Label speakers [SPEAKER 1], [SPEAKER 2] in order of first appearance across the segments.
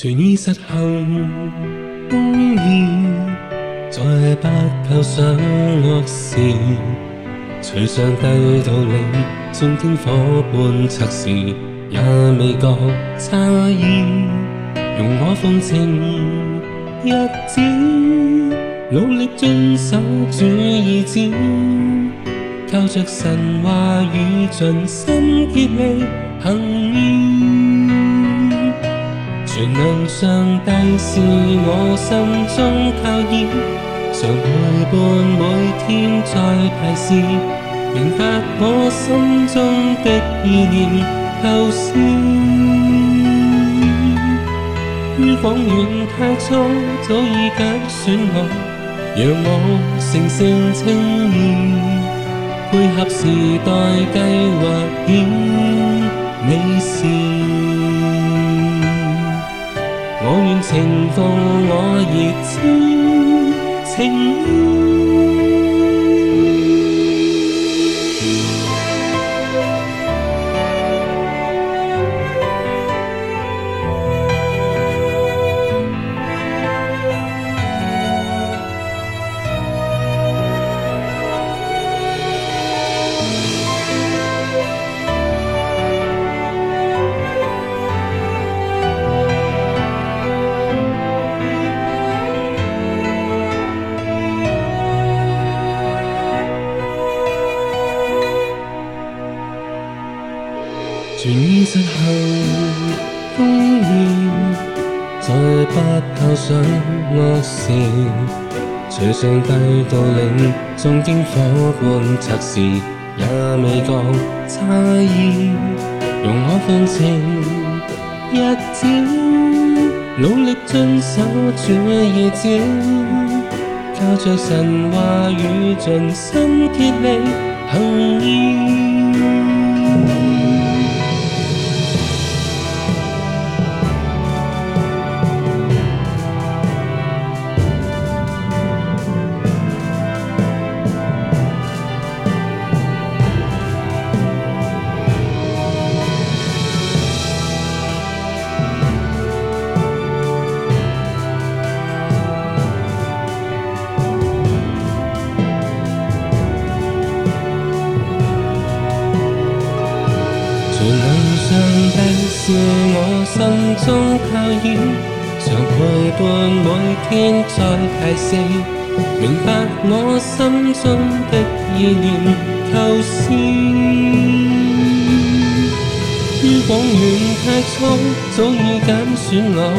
[SPEAKER 1] 全依实行，公义，再不求想恶事，随上帝土岭，冲天火般测试，也未觉差异。容我奉清日子，努力遵守主意志，靠着神话语，尽心竭力行。义。全能上帝是我心中靠倚，常陪伴每天在提示，明白我心中的意念構思。彷徨太初早已揀選我，讓我成聖清義，配合時代計劃演。情复我热意。全失后，冬夜再不透上落时，随上帝道领，纵经火般测试，也未觉差异。容我方寸日子，努力遵守主意旨，靠着神话语，尽心竭力行义。在偶像的是我心中靠倚，常陪伴每天在提示，明白我心中的意念構思。於廣遠太粗，早已揀選我，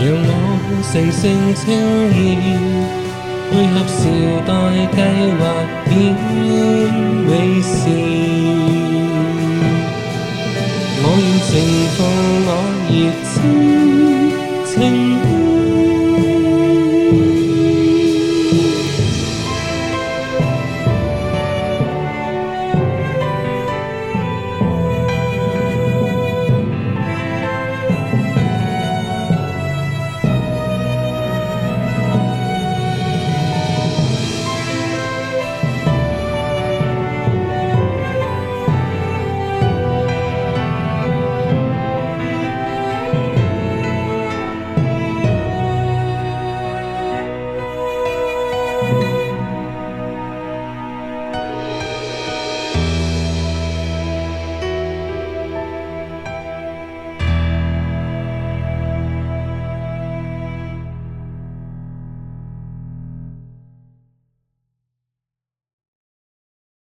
[SPEAKER 1] 讓我成聖清意，配合時代計劃點美事。情付我热情。